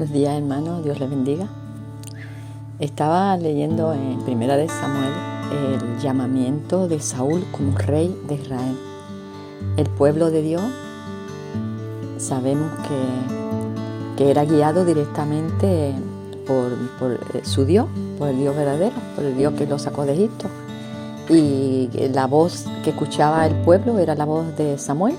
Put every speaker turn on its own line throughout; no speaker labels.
Buenos días, hermano. Dios les bendiga. Estaba leyendo en Primera de Samuel el llamamiento de Saúl como rey de Israel. El pueblo de Dios sabemos que, que era guiado directamente por, por, eh, su Dios, por el Dios verdadero, por el Dios que lo sacó de Egipto. Y la voz que escuchaba el pueblo era la voz de Samuel,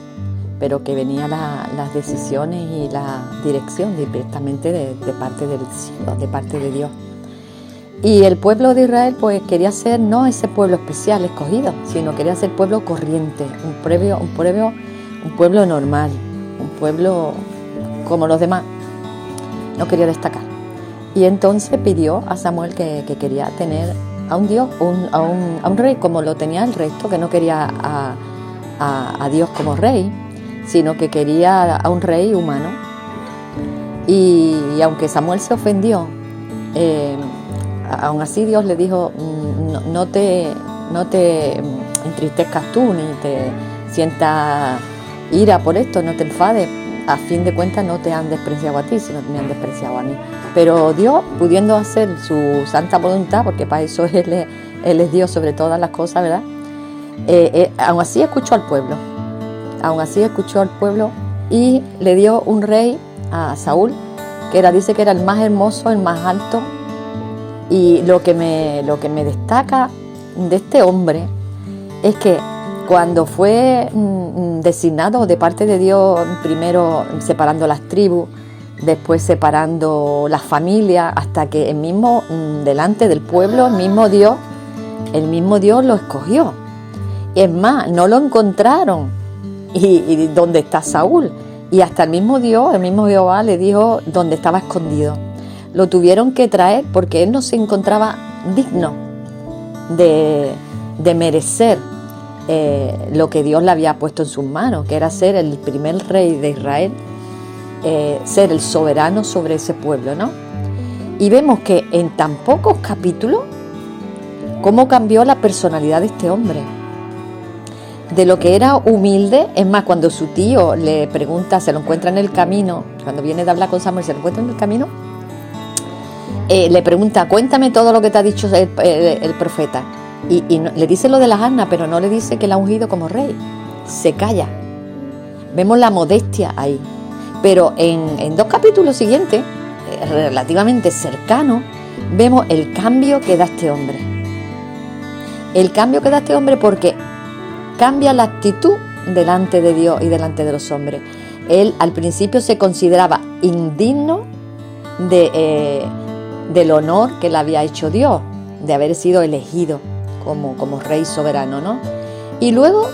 pero que venía las decisiones y la dirección directamente de, parte del cielo, de parte de Dios. Y el pueblo de Israel pues quería ser no ese pueblo especial, escogido, sino quería ser pueblo corriente, un pueblo, un pueblo, normal, un pueblo como los demás. No quería destacar. Y entonces pidió a Samuel que, que quería tener a un Dios, a, un, rey como lo tenía el resto, que no quería a Dios como rey, sino que quería a un rey humano. Y, aunque Samuel se ofendió, eh, aún así Dios le dijo, no, no, te, no te entristezcas tú ni te sientas ira por esto, no te enfades. A fin de cuentas no te han despreciado a ti, sino me han despreciado a mí. Pero Dios, pudiendo hacer su santa voluntad, porque para eso Él es, él Dios sobre todas las cosas, ¿verdad? Eh, eh, aún así escuchó al pueblo aún así escuchó al pueblo y le dio un rey a Saúl, que era, dice que era el más hermoso, el más alto. Y lo que me, lo que me destaca de este hombre es que cuando fue designado de parte de Dios, primero separando las tribus, después separando las familias, hasta que el mismo, delante del pueblo, el mismo Dios, el mismo Dios lo escogió. Es más, no lo encontraron y, y dónde está Saúl. Y hasta el mismo Dios, el mismo Jehová le dijo dónde estaba escondido. Lo tuvieron que traer porque él no se encontraba digno de, de merecer eh, lo que Dios le había puesto en sus manos, que era ser el primer rey de Israel, eh, ser el soberano sobre ese pueblo, ¿no? Y vemos que en tan pocos capítulos, cómo cambió la personalidad de este hombre de lo que era humilde. Es más, cuando su tío le pregunta, se lo encuentra en el camino, cuando viene de hablar con Samuel, se lo encuentra en el camino, eh, le pregunta, cuéntame todo lo que te ha dicho el, profeta. Y, le dice lo de las asnas, pero no le dice que la ha ungido como rey. Se calla. Vemos la modestia ahí. Pero en, en dos capítulos siguientes, eh, relativamente cercanos, vemos el cambio que da este hombre. El cambio que da este hombre porque cambia la actitud delante de Dios y delante de los hombres. Él al principio se consideraba indigno de, eh, del honor que le había hecho Dios, de haber sido elegido como, como rey soberano, ¿no? Y luego,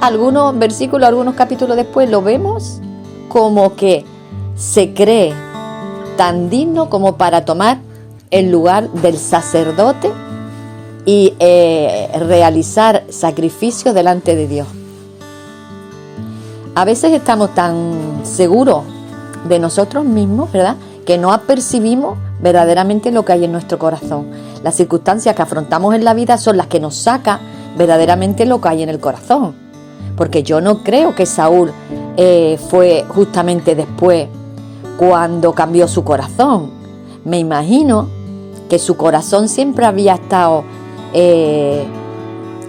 algunos versículos, algunos capítulos después, lo vemos como que se cree tan digno como para tomar el lugar del sacerdote y eh, realizar sacrificios delante de Dios. A veces estamos tan seguros de nosotros mismos, ¿verdad? Que no apercibimos verdaderamente lo que hay en nuestro corazón. Las circunstancias que afrontamos en la vida son las que nos sacan verdaderamente lo que hay en el corazón. Porque yo no creo que Saúl eh, fue justamente después cuando cambió su corazón. Me imagino que su corazón siempre había estado eh,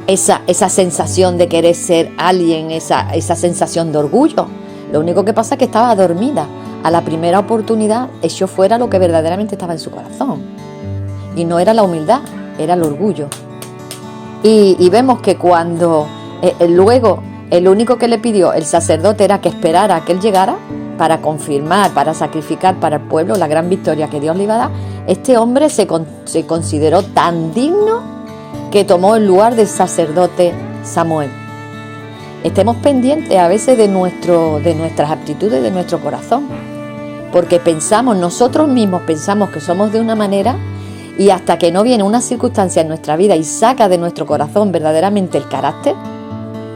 esa, esa, sensación de querer ser alguien, esa, esa sensación de orgullo. Lo único que pasa es que estaba dormida. A la primera oportunidad echó fuera lo que verdaderamente estaba en su corazón. Y no era la humildad, era el orgullo. Y, vemos que cuando eh, eh, luego el único que le pidió el sacerdote era que esperara a que él llegara para confirmar, para sacrificar para el pueblo la gran victoria que Dios le iba a dar, este hombre se, con, se consideró tan digno que tomó el lugar del sacerdote Samuel. Estemos pendientes a veces de, nuestro, de nuestras actitudes, de nuestro corazón, porque pensamos, nosotros mismos pensamos que somos de una manera y hasta que no viene una circunstancia en nuestra vida y saca de nuestro corazón verdaderamente el carácter,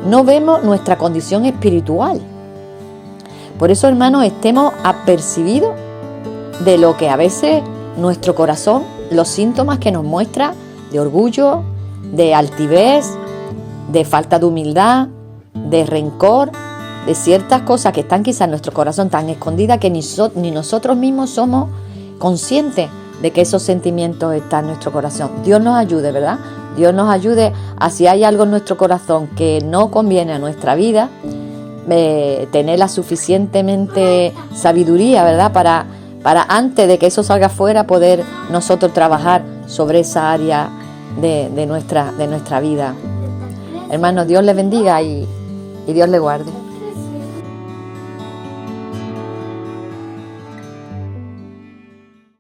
no vemos nuestra condición espiritual. Por eso, hermanos, estemos apercibidos de lo que a veces nuestro corazón, los síntomas que nos muestra de orgullo, de altivez, de falta de humildad, de rencor, de ciertas cosas que están quizás en nuestro corazón tan escondidas que ni, ni nosotros mismos somos conscientes de que esos sentimientos están en nuestro corazón. Dios nos ayude, ¿verdad? Dios nos ayude a si hay algo en nuestro corazón que no conviene a nuestra vida, eh, tener la suficientemente sabiduría, ¿verdad? Para, para antes de que eso salga afuera poder nosotros trabajar sobre esa área de, nuestra, de nuestra vida. Hermanos, Dios les bendiga y, y Dios les guarde.